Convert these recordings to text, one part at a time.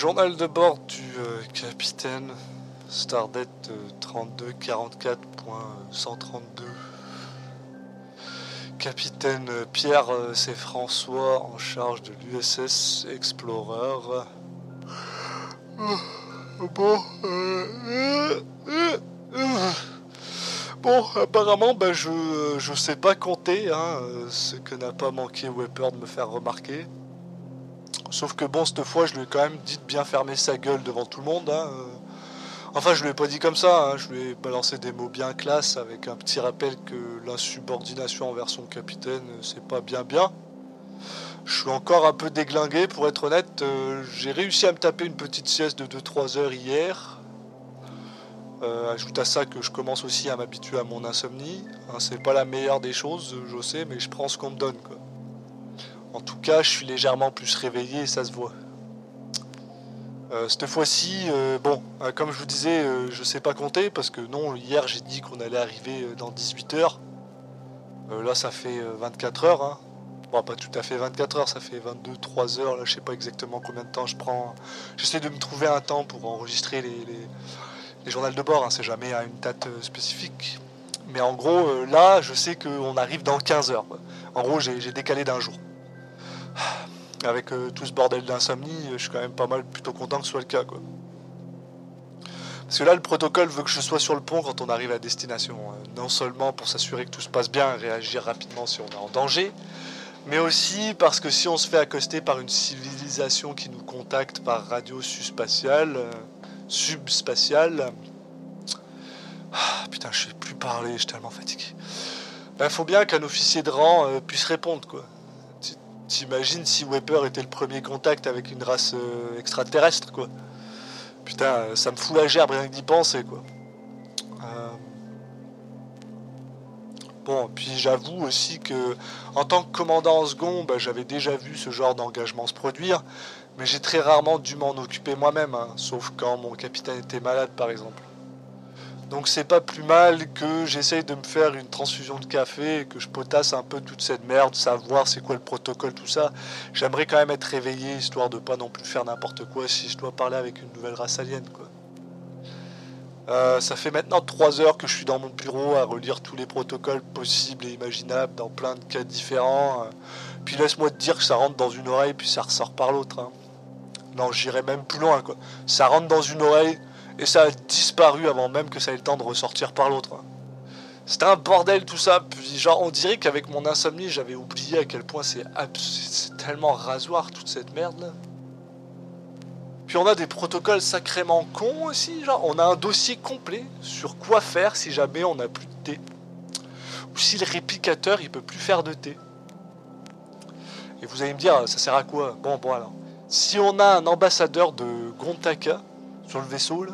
Journal de bord du euh, capitaine Stardate 3244.132. Capitaine euh, Pierre euh, C. François en charge de l'USS Explorer. Bon, bon, apparemment, ben, je, je sais pas compter, hein, ce que n'a pas manqué Weber de me faire remarquer. Sauf que bon, cette fois, je lui ai quand même dit de bien fermer sa gueule devant tout le monde. Hein. Enfin, je lui ai pas dit comme ça, hein. je lui ai balancé des mots bien classe avec un petit rappel que l'insubordination envers son capitaine, c'est pas bien bien. Je suis encore un peu déglingué, pour être honnête. Euh, j'ai réussi à me taper une petite sieste de 2-3 heures hier. Euh, ajoute à ça que je commence aussi à m'habituer à mon insomnie. Hein, c'est pas la meilleure des choses, je sais, mais je prends ce qu'on me donne. En tout cas, je suis légèrement plus réveillé et ça se voit. Euh, cette fois-ci, euh, bon, euh, comme je vous disais, je sais pas compter parce que non, hier j'ai dit qu'on allait arriver dans 18 heures. là, ça fait 24 heures. Hein. Bon, pas tout à fait 24 heures, ça fait 22, 3 heures. Là, je sais pas exactement combien de temps je prends. J'essaie de me trouver un temps pour enregistrer les, les, journaux de bord. Hein. C'est jamais à une date spécifique. Mais en gros, là, je sais qu'on arrive dans 15 heures. En gros, j'ai décalé d'un jour avec euh, tout ce bordel d'insomnie, je suis quand même pas mal plutôt content que ce soit le cas. Quoi. Parce que là, le protocole veut que je sois sur le pont quand on arrive à destination. Hein. Non seulement pour s'assurer que tout se passe bien réagir rapidement si on est en danger, mais aussi parce que si on se fait accoster par une civilisation qui nous contacte par radio subspatiale, euh, subspatiale, ah, putain, je sais plus parler, je suis tellement fatigué. Ben, faut bien qu'un officier de rang euh, puisse répondre, quoi. T'imagines si Weber était le premier contact avec une race euh, extraterrestre, quoi. Putain, euh, ça me fout la gerbe rien que d'y penser, quoi. Euh, bon, puis j'avoue aussi que, en tant que commandant en second, bah, j'avais déjà vu ce genre d'engagement se produire, mais j'ai très rarement dû m'en occuper moi-même, hein, sauf quand mon capitaine était malade, par exemple. Donc c'est pas plus mal que j'essaye de me faire une transfusion de café et que je potasse un peu toute cette merde, savoir c'est quoi le protocole, tout ça. J'aimerais quand même être réveillé histoire de pas non plus faire n'importe quoi si je dois parler avec une nouvelle race alien quoi. Euh, ça fait maintenant 3 heures que je suis dans mon bureau à relire tous les protocoles possibles et imaginables dans plein de cas différents. Puis laisse-moi te dire que ça rentre dans une oreille puis ça ressort par l'autre. Hein. Non, j'irai même plus loin quoi. Ça rentre dans une oreille, et ça a disparu avant même que ça ait le temps de ressortir par l'autre. C'était un bordel tout ça, puis genre on dirait qu'avec mon insomnie j'avais oublié à quel point c'est tellement rasoir toute cette merde là. Puis on a des protocoles sacrément cons aussi, genre on a un dossier complet sur quoi faire si jamais on n'a plus de thé. Ou si le réplicateur il peut plus faire de thé. Et vous allez me dire, ça sert à quoi? Bon, bon alors. Si on a un ambassadeur de Gontaka sur le vaisseau là,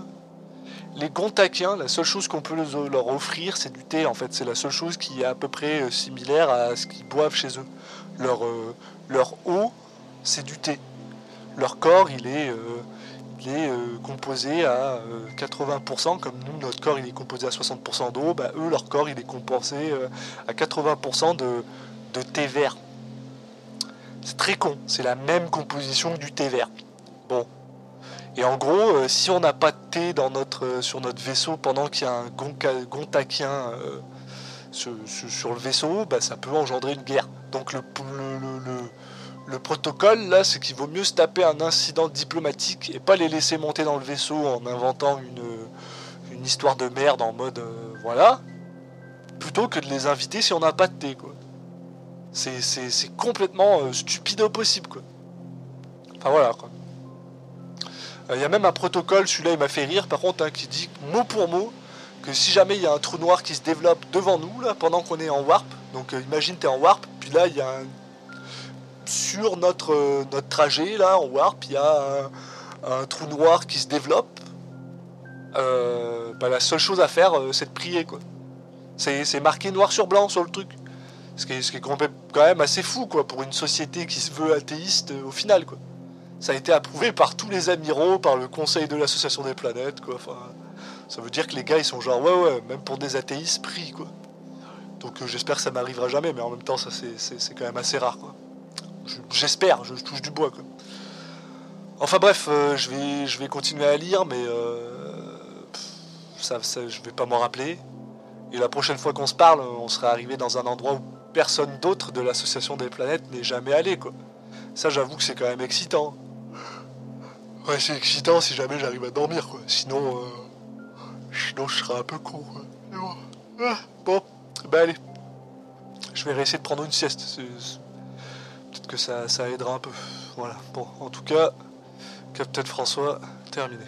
les Gontakiens, la seule chose qu'on peut leur offrir, c'est du thé. En fait, c'est la seule chose qui est à peu près euh, similaire à ce qu'ils boivent chez eux. Leur, euh, leur eau, c'est du thé. Leur corps, il est, euh, composé à 80%, comme nous, notre corps, il est composé à 60% d'eau. Bah, eux, leur corps, il est composé à 80% de, de thé vert. C'est très con. C'est la même composition du thé vert. Bon, et en gros, euh, si on n'a pas de thé dans notre, euh, sur notre vaisseau pendant qu'il y a un gontakien euh, sur, le vaisseau, bah, ça peut engendrer une guerre. Donc le, le, protocole, là, c'est qu'il vaut mieux se taper un incident diplomatique et pas les laisser monter dans le vaisseau en inventant une, une histoire de merde en mode voilà, plutôt que de les inviter si on n'a pas de thé, quoi. C'est complètement stupide au possible, quoi. Enfin voilà, quoi. Il y a même un protocole, celui-là il m'a fait rire par contre, hein, qui dit mot pour mot que si jamais il y a un trou noir qui se développe devant nous, pendant qu'on est en warp, donc euh, imagine tu en warp, puis là il y a un... sur notre, euh, trajet, là, en warp, il y a un, trou noir qui se développe. Euh, bah, la seule chose à faire, c'est de prier, quoi. C'est marqué noir sur blanc sur le truc. Ce qui est, ce qui est quand même assez fou, quoi, pour une société qui se veut athéiste au final, quoi ça a été approuvé par tous les amiraux, par le Conseil de l'Association des planètes, quoi. Enfin, ça veut dire que les gars, ils sont genre, ouais, ouais, même pour des athéistes, pris, quoi. Donc euh, j'espère que ça m'arrivera jamais, mais en même temps, ça c'est quand même assez rare, quoi. J'espère, je, touche du bois, quoi. Enfin bref, euh, je, vais, je vais continuer à lire, mais euh, ça, ça, je vais pas m'en rappeler. Et la prochaine fois qu'on se parle, on serait arrivé dans un endroit où personne d'autre de l'association des planètes n'est jamais allé, quoi. Ça, j'avoue que c'est quand même excitant. Ouais, c'est excitant si jamais j'arrive à dormir, quoi. Sinon, euh, sinon je serais un peu con, quoi. Bon, ah, bah allez. Je vais réessayer de prendre une sieste. Peut-être que ça, ça aidera un peu. Voilà. Bon, en tout cas, Captain François, terminé.